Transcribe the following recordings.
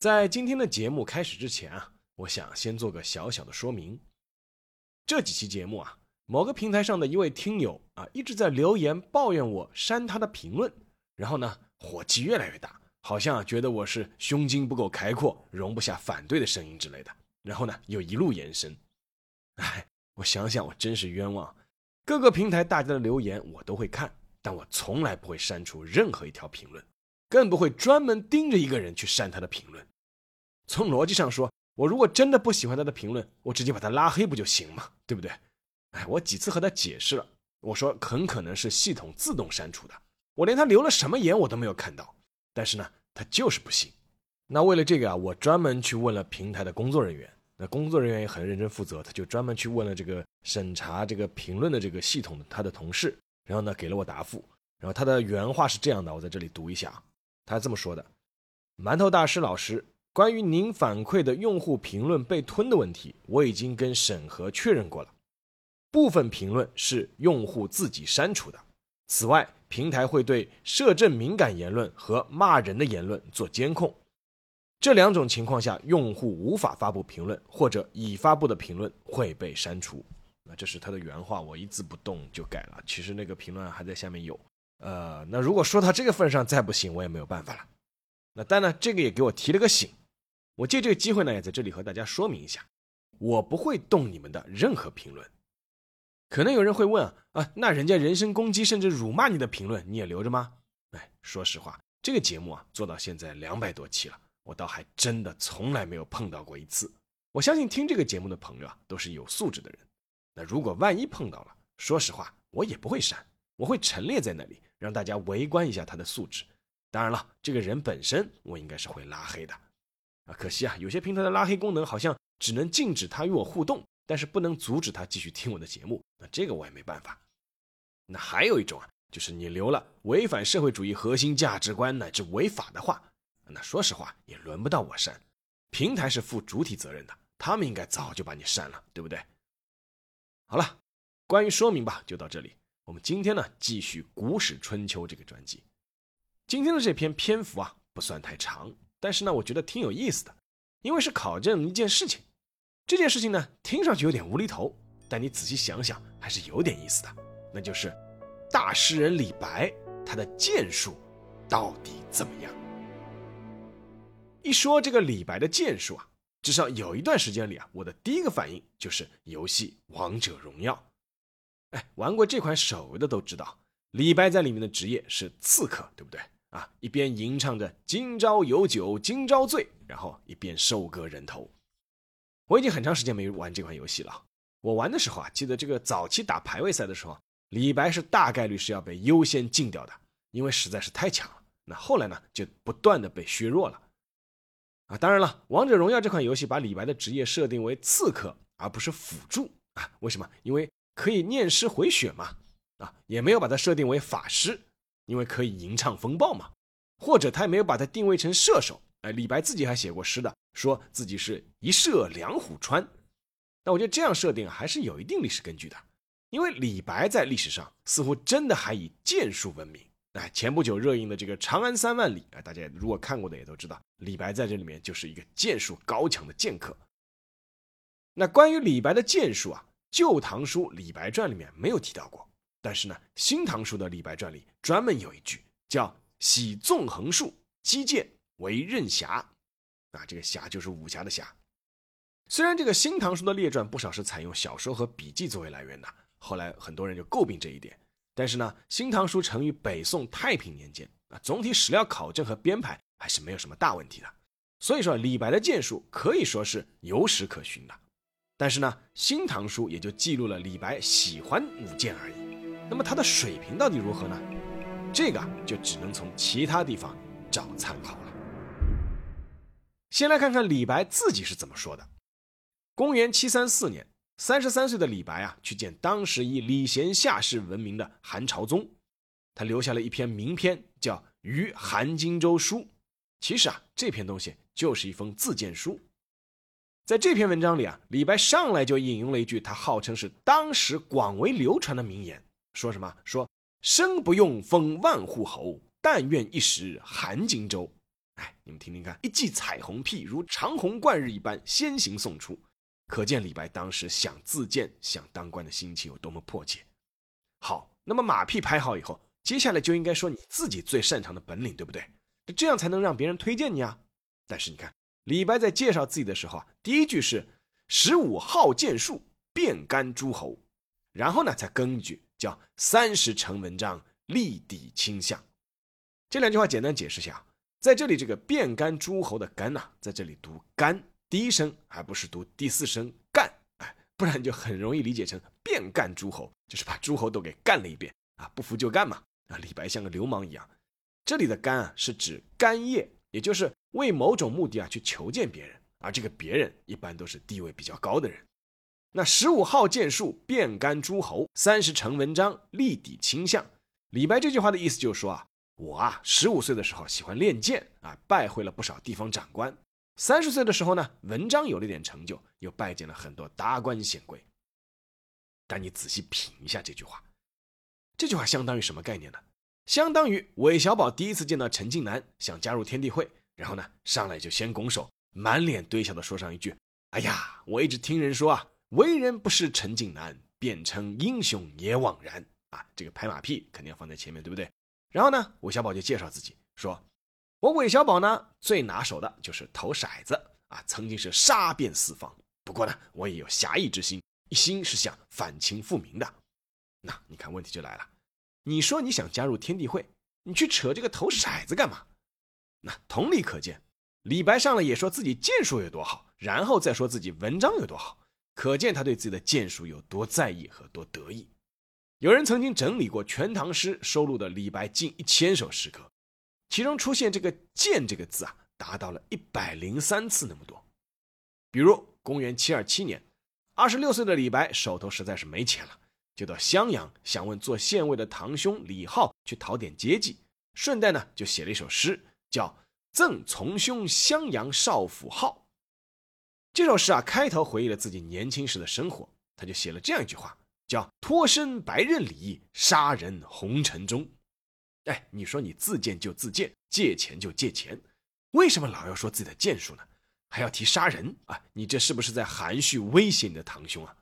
在今天的节目开始之前啊，我想先做个小小的说明。这几期节目啊，某个平台上的一位听友啊，一直在留言抱怨我删他的评论，然后呢，火气越来越大，好像觉得我是胸襟不够开阔，容不下反对的声音之类的。然后呢，又一路延伸。哎，我想想，我真是冤枉。各个平台大家的留言我都会看，但我从来不会删除任何一条评论，更不会专门盯着一个人去删他的评论。从逻辑上说，我如果真的不喜欢他的评论，我直接把他拉黑不就行吗？对不对？哎，我几次和他解释了，我说很可能是系统自动删除的，我连他留了什么言我都没有看到，但是呢，他就是不信。那为了这个啊，我专门去问了平台的工作人员，那工作人员也很认真负责，他就专门去问了这个审查这个评论的这个系统的他的同事，然后呢给了我答复，然后他的原话是这样的，我在这里读一下啊，他这么说的：馒头大师老师。关于您反馈的用户评论被吞的问题，我已经跟审核确认过了。部分评论是用户自己删除的。此外，平台会对涉政敏感言论和骂人的言论做监控。这两种情况下，用户无法发布评论，或者已发布的评论会被删除。那这是他的原话，我一字不动就改了。其实那个评论还在下面有。呃，那如果说到这个份上再不行，我也没有办法了。那但呢，这个也给我提了个醒。我借这个机会呢，也在这里和大家说明一下，我不会动你们的任何评论。可能有人会问啊，那人家人身攻击甚至辱骂你的评论，你也留着吗？哎，说实话，这个节目啊做到现在两百多期了，我倒还真的从来没有碰到过一次。我相信听这个节目的朋友啊，都是有素质的人。那如果万一碰到了，说实话，我也不会删，我会陈列在那里，让大家围观一下他的素质。当然了，这个人本身我应该是会拉黑的。啊，可惜啊，有些平台的拉黑功能好像只能禁止他与我互动，但是不能阻止他继续听我的节目。那这个我也没办法。那还有一种啊，就是你留了违反社会主义核心价值观乃至违法的话，那说实话也轮不到我删，平台是负主体责任的，他们应该早就把你删了，对不对？好了，关于说明吧，就到这里。我们今天呢，继续《古史春秋》这个专辑。今天的这篇篇幅啊，不算太长。但是呢，我觉得挺有意思的，因为是考证一件事情。这件事情呢，听上去有点无厘头，但你仔细想想，还是有点意思的。那就是大诗人李白，他的剑术到底怎么样？一说这个李白的剑术啊，至少有一段时间里啊，我的第一个反应就是游戏《王者荣耀》。哎，玩过这款手游的都知道，李白在里面的职业是刺客，对不对？啊，一边吟唱着“今朝有酒今朝醉”，然后一边收割人头。我已经很长时间没玩这款游戏了。我玩的时候啊，记得这个早期打排位赛的时候，李白是大概率是要被优先禁掉的，因为实在是太强了。那后来呢，就不断的被削弱了。啊，当然了，《王者荣耀》这款游戏把李白的职业设定为刺客，而不是辅助啊。为什么？因为可以念诗回血嘛。啊，也没有把它设定为法师。因为可以吟唱风暴嘛，或者他也没有把它定位成射手。哎，李白自己还写过诗的，说自己是一射两虎穿。那我觉得这样设定还是有一定历史根据的，因为李白在历史上似乎真的还以剑术闻名。哎，前不久热映的这个《长安三万里》，哎，大家如果看过的也都知道，李白在这里面就是一个剑术高强的剑客。那关于李白的剑术啊，《旧唐书·李白传》里面没有提到过。但是呢，《新唐书》的李白传里专门有一句叫“喜纵横术，击剑为任侠”，啊，这个侠就是武侠的侠。虽然这个《新唐书》的列传不少是采用小说和笔记作为来源的，后来很多人就诟病这一点。但是呢，《新唐书》成于北宋太平年间，啊，总体史料考证和编排还是没有什么大问题的。所以说，李白的剑术可以说是有史可循的。但是呢，《新唐书》也就记录了李白喜欢舞剑而已。那么他的水平到底如何呢？这个就只能从其他地方找参考了。先来看看李白自己是怎么说的。公元七三四年，三十三岁的李白啊，去见当时以礼贤下士闻名的韩朝宗，他留下了一篇名篇，叫《于韩荆州书》。其实啊，这篇东西就是一封自荐书。在这篇文章里啊，李白上来就引用了一句他号称是当时广为流传的名言，说什么？说生不用封万户侯，但愿一时韩荆州。哎，你们听听看，一记彩虹屁如长虹贯日一般先行送出，可见李白当时想自荐、想当官的心情有多么迫切。好，那么马屁拍好以后，接下来就应该说你自己最擅长的本领，对不对？这样才能让别人推荐你啊。但是你看，李白在介绍自己的时候啊，第一句是“十五好剑术，遍干诸侯”，然后呢才跟一句叫“三十成文章，立底倾向”。这两句话简单解释下。在这里，这个变干诸侯的干呐，在这里读干第一声，而不是读第四声干，哎，不然就很容易理解成变干诸侯，就是把诸侯都给干了一遍啊，不服就干嘛啊！李白像个流氓一样。这里的干啊，是指干谒，也就是为某种目的啊去求见别人，而这个别人一般都是地位比较高的人。那十五号剑术，变干诸侯，三十成文章，立抵卿相。李白这句话的意思就是说啊。我啊，十五岁的时候喜欢练剑啊，拜会了不少地方长官。三十岁的时候呢，文章有了点成就，又拜见了很多达官显贵。但你仔细品一下这句话，这句话相当于什么概念呢？相当于韦小宝第一次见到陈近南，想加入天地会，然后呢，上来就先拱手，满脸堆笑的说上一句：“哎呀，我一直听人说啊，为人不识陈近南，便称英雄也枉然啊。”这个拍马屁肯定要放在前面，对不对？然后呢，韦小宝就介绍自己说：“我韦小宝呢，最拿手的就是投骰子啊，曾经是杀遍四方。不过呢，我也有侠义之心，一心是想反清复明的。那你看，问题就来了，你说你想加入天地会，你去扯这个投骰子干嘛？那同理可见，李白上来也说自己剑术有多好，然后再说自己文章有多好，可见他对自己的剑术有多在意和多得意。”有人曾经整理过《全唐诗》收录的李白近一千首诗歌，其中出现这个“剑”这个字啊，达到了一百零三次那么多。比如公元七二七年，二十六岁的李白手头实在是没钱了，就到襄阳想问做县尉的堂兄李浩去讨点接济，顺带呢就写了一首诗，叫《赠从兄襄阳少府号》。这首诗啊，开头回忆了自己年轻时的生活，他就写了这样一句话。叫脱身白刃里，杀人红尘中。哎，你说你自荐就自荐，借钱就借钱，为什么老要说自己的剑术呢？还要提杀人啊？你这是不是在含蓄威胁你的堂兄啊？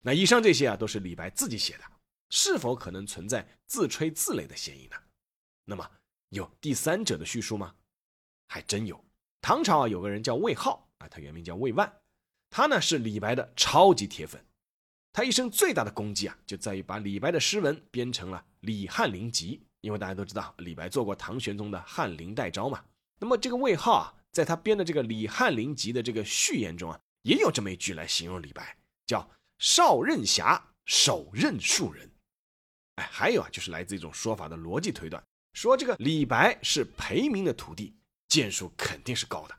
那以上这些啊，都是李白自己写的，是否可能存在自吹自擂的嫌疑呢？那么有第三者的叙述吗？还真有。唐朝啊，有个人叫魏浩啊，他原名叫魏万，他呢是李白的超级铁粉。他一生最大的功绩啊，就在于把李白的诗文编成了《李翰林集》。因为大家都知道，李白做过唐玄宗的翰林待诏嘛。那么这个魏浩啊，在他编的这个《李翰林集》的这个序言中啊，也有这么一句来形容李白，叫“少任侠，手刃数人”。哎，还有啊，就是来自一种说法的逻辑推断，说这个李白是裴明的徒弟，剑术肯定是高的。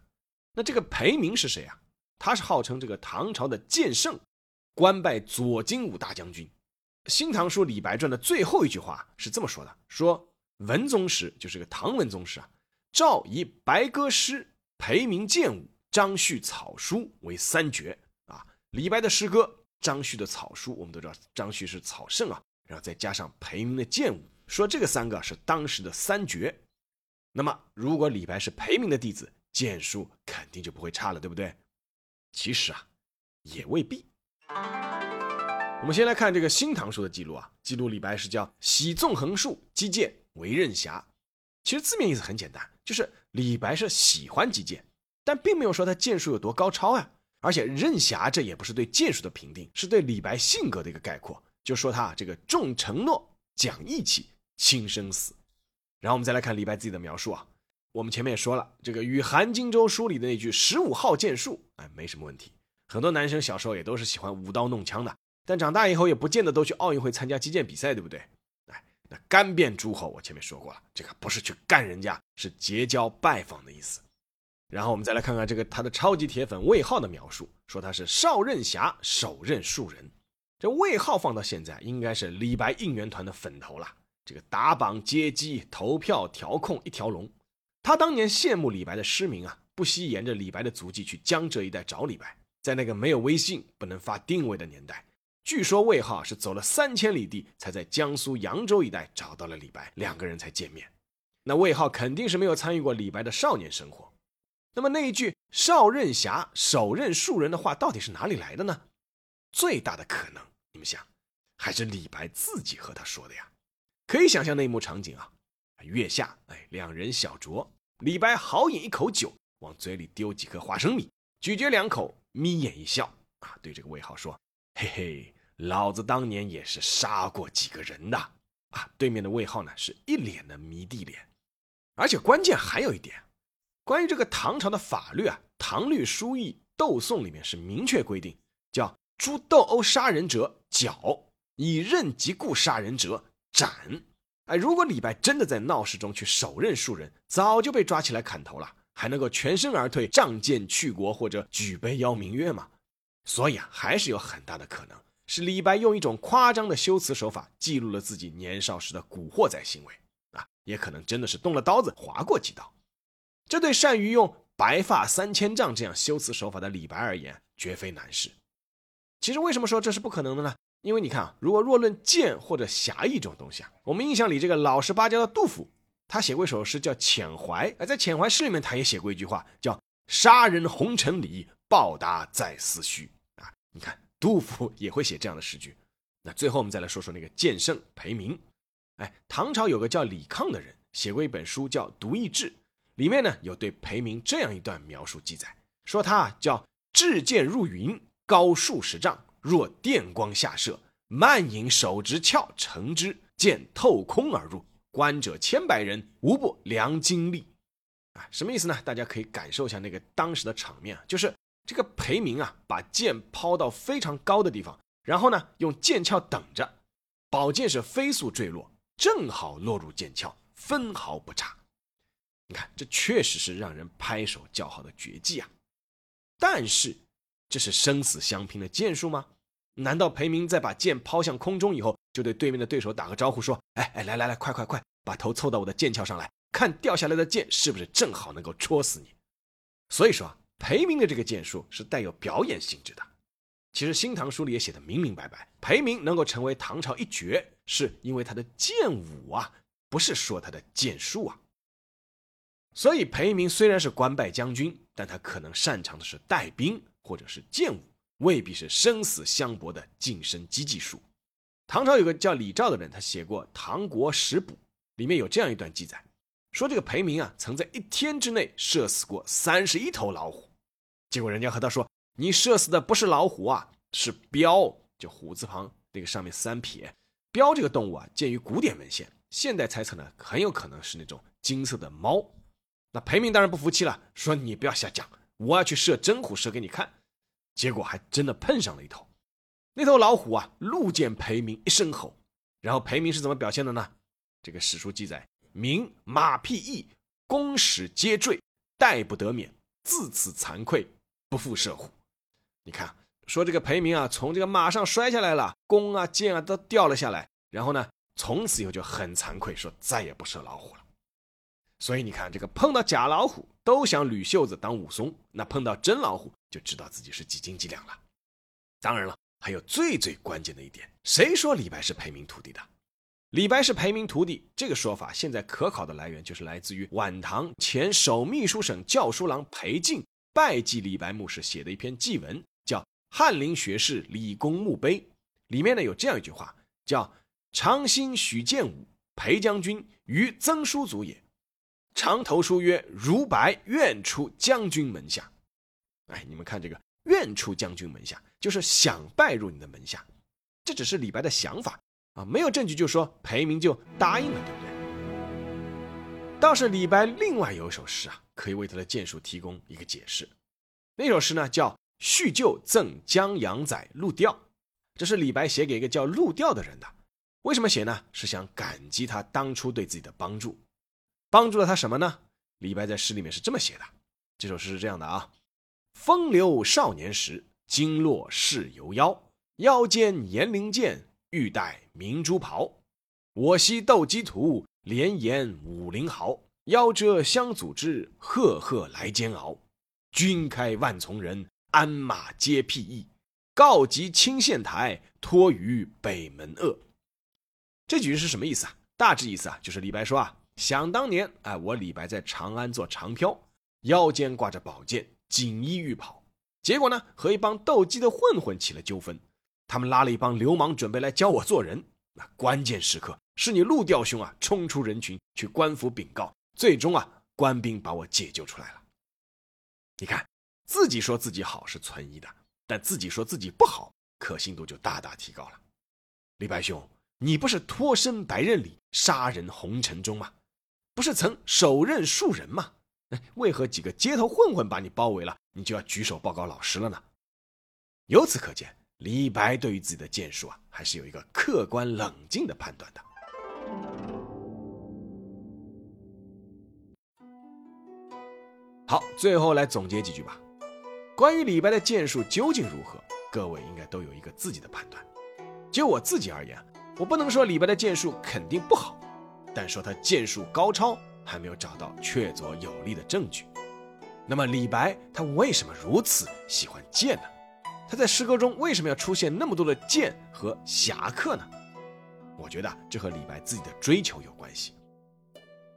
那这个裴明是谁啊？他是号称这个唐朝的剑圣。官拜左金吾大将军，《新唐书·李白传》的最后一句话是这么说的：说文宗时就是个唐文宗时啊，赵以白歌诗、裴明剑舞、张旭草书为三绝啊。李白的诗歌、张旭的草书，我们都知道张旭是草圣啊，然后再加上裴明的剑舞，说这个三个是当时的三绝。那么，如果李白是裴明的弟子，剑术肯定就不会差了，对不对？其实啊，也未必。我们先来看这个《新唐书》的记录啊，记录李白是叫喜纵横竖，击剑为刃侠。其实字面意思很简单，就是李白是喜欢击剑，但并没有说他剑术有多高超啊。而且任侠这也不是对剑术的评定，是对李白性格的一个概括，就说他这个重承诺、讲义气、轻生死。然后我们再来看李白自己的描述啊，我们前面也说了，这个《与韩荆州书》里的那句十五号剑术，哎，没什么问题。很多男生小时候也都是喜欢舞刀弄枪的，但长大以后也不见得都去奥运会参加击剑比赛，对不对？哎，那干遍诸侯，我前面说过了，这个不是去干人家，是结交拜访的意思。然后我们再来看看这个他的超级铁粉魏浩的描述，说他是少任侠，手刃庶人。这魏浩放到现在，应该是李白应援团的粉头了。这个打榜、接机、投票、调控一条龙。他当年羡慕李白的诗名啊，不惜沿着李白的足迹去江浙一带找李白。在那个没有微信、不能发定位的年代，据说魏浩是走了三千里地，才在江苏扬州一带找到了李白，两个人才见面。那魏浩肯定是没有参与过李白的少年生活。那么那一句“少任侠，手刃庶人”的话，到底是哪里来的呢？最大的可能，你们想，还是李白自己和他说的呀。可以想象那一幕场景啊，月下，哎，两人小酌，李白豪饮一口酒，往嘴里丢几颗花生米，咀嚼两口，眯眼一笑，啊，对这个魏浩说：“嘿嘿，老子当年也是杀过几个人的。”啊，对面的魏浩呢，是一脸的迷弟脸。而且关键还有一点。关于这个唐朝的法律啊，《唐律疏议斗讼》里面是明确规定，叫诛斗殴杀人者绞，以刃及故杀人者斩。哎，如果李白真的在闹市中去手刃数人，早就被抓起来砍头了，还能够全身而退，仗剑去国或者举杯邀明月吗？所以啊，还是有很大的可能是李白用一种夸张的修辞手法记录了自己年少时的古惑仔行为啊，也可能真的是动了刀子，划过几刀。这对善于用“白发三千丈”这样修辞手法的李白而言，绝非难事。其实，为什么说这是不可能的呢？因为你看啊，如果若论剑或者侠义这种东西啊，我们印象里这个老实巴交的杜甫，他写过一首诗叫《遣怀》。哎，在《遣怀》诗里面，他也写过一句话，叫“杀人红尘里，报答在思绪”。啊，你看杜甫也会写这样的诗句。那最后我们再来说说那个剑圣裴明。哎，唐朝有个叫李抗的人，写过一本书叫《独异志》。里面呢有对裴明这样一段描述记载，说他叫至剑入云，高数十丈，若电光下射，慢引手执鞘乘之，剑透空而入，观者千百人，无不量精力。啊，什么意思呢？大家可以感受一下那个当时的场面啊，就是这个裴明啊，把剑抛到非常高的地方，然后呢用剑鞘等着，宝剑是飞速坠落，正好落入剑鞘，分毫不差。你看，这确实是让人拍手叫好的绝技啊！但是，这是生死相拼的剑术吗？难道裴明在把剑抛向空中以后，就对对面的对手打个招呼，说：“哎哎，来来来，快快快，把头凑到我的剑鞘上来，看掉下来的剑是不是正好能够戳死你？”所以说啊，裴明的这个剑术是带有表演性质的。其实《新唐书》里也写的明明白白，裴明能够成为唐朝一绝，是因为他的剑舞啊，不是说他的剑术啊。所以裴明虽然是官拜将军，但他可能擅长的是带兵或者是剑舞，未必是生死相搏的近身击技术。唐朝有个叫李肇的人，他写过《唐国食补》，里面有这样一段记载，说这个裴明啊，曾在一天之内射死过三十一头老虎。结果人家和他说：“你射死的不是老虎啊，是彪，就虎字旁那个上面三撇。彪这个动物啊，见于古典文献，现代猜测呢，很有可能是那种金色的猫。”那裴明当然不服气了，说：“你不要瞎讲，我要去射真虎，射给你看。”结果还真的碰上了一头。那头老虎啊，路见裴明一声吼，然后裴明是怎么表现的呢？这个史书记载：“明马屁翼，弓矢皆坠，待不得免，自此惭愧，不复射虎。”你看，说这个裴明啊，从这个马上摔下来了，弓啊箭啊都掉了下来，然后呢，从此以后就很惭愧，说再也不射老虎了。所以你看，这个碰到假老虎都想捋袖子当武松，那碰到真老虎就知道自己是几斤几两了。当然了，还有最最关键的一点，谁说李白是裴明徒弟的？李白是裴明徒弟这个说法，现在可考的来源就是来自于晚唐前守秘书省校书郎裴敬拜祭李白墓时写的一篇祭文，叫《翰林学士李公墓碑》。里面呢有这样一句话，叫“长兴许建武，裴将军于曾叔祖也。”长头书曰：“如白愿出将军门下。”哎，你们看这个“愿出将军门下”，就是想拜入你的门下。这只是李白的想法啊，没有证据就说裴明就答应了，对不对？倒是李白另外有一首诗啊，可以为他的剑术提供一个解释。那首诗呢叫《叙旧赠江阳仔陆调》，这是李白写给一个叫陆调的人的。为什么写呢？是想感激他当初对自己的帮助。帮助了他什么呢？李白在诗里面是这么写的：“这首诗是这样的啊：风流少年时，经络是犹腰，腰间严灵剑，玉带明珠袍。我昔斗鸡图，连言武陵豪。夭折相组织，赫赫来煎熬。军开万从人，鞍马皆辟易。告急清县台，托于北门恶。这句是什么意思啊？大致意思啊，就是李白说啊，想当年，哎，我李白在长安做长漂，腰间挂着宝剑，锦衣玉袍，结果呢，和一帮斗鸡的混混起了纠纷，他们拉了一帮流氓准备来教我做人。那关键时刻，是你陆调兄啊，冲出人群去官府禀告。最终啊，官兵把我解救出来了。你看，自己说自己好是存疑的，但自己说自己不好，可信度就大大提高了。李白兄，你不是脱身白刃里，杀人红尘中吗？不是曾手刃数人吗？为何几个街头混混把你包围了，你就要举手报告老师了呢？由此可见，李白对于自己的剑术啊，还是有一个客观冷静的判断的。好，最后来总结几句吧。关于李白的剑术究竟如何，各位应该都有一个自己的判断。就我自己而言，我不能说李白的剑术肯定不好，但说他剑术高超，还没有找到确凿有力的证据。那么李白他为什么如此喜欢剑呢？他在诗歌中为什么要出现那么多的剑和侠客呢？我觉得这和李白自己的追求有关系。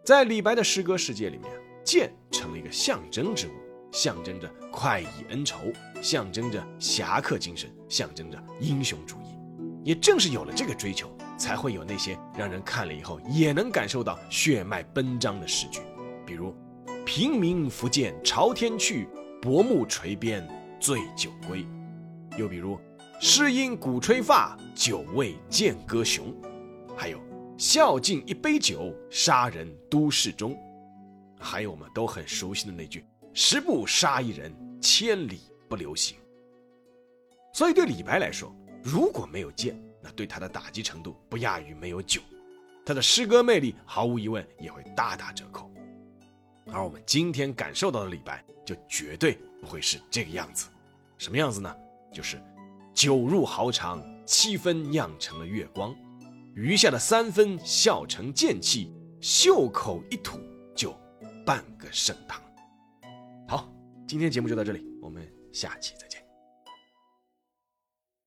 在李白的诗歌世界里面。剑成了一个象征之物，象征着快意恩仇，象征着侠客精神，象征着英雄主义。也正是有了这个追求，才会有那些让人看了以后也能感受到血脉奔张的诗句，比如“平明伏剑朝天去，薄暮垂鞭醉酒归”，又比如“诗音鼓吹发，酒味剑歌雄”，还有“笑尽一杯酒，杀人都市中”。还有我们都很熟悉的那句“十步杀一人，千里不留行”。所以对李白来说，如果没有剑，那对他的打击程度不亚于没有酒，他的诗歌魅力毫无疑问也会大打折扣。而我们今天感受到的李白，就绝对不会是这个样子。什么样子呢？就是酒入豪肠，七分酿成了月光，余下的三分笑成剑气，袖口一吐就。半个盛唐。好，今天节目就到这里，我们下期再见。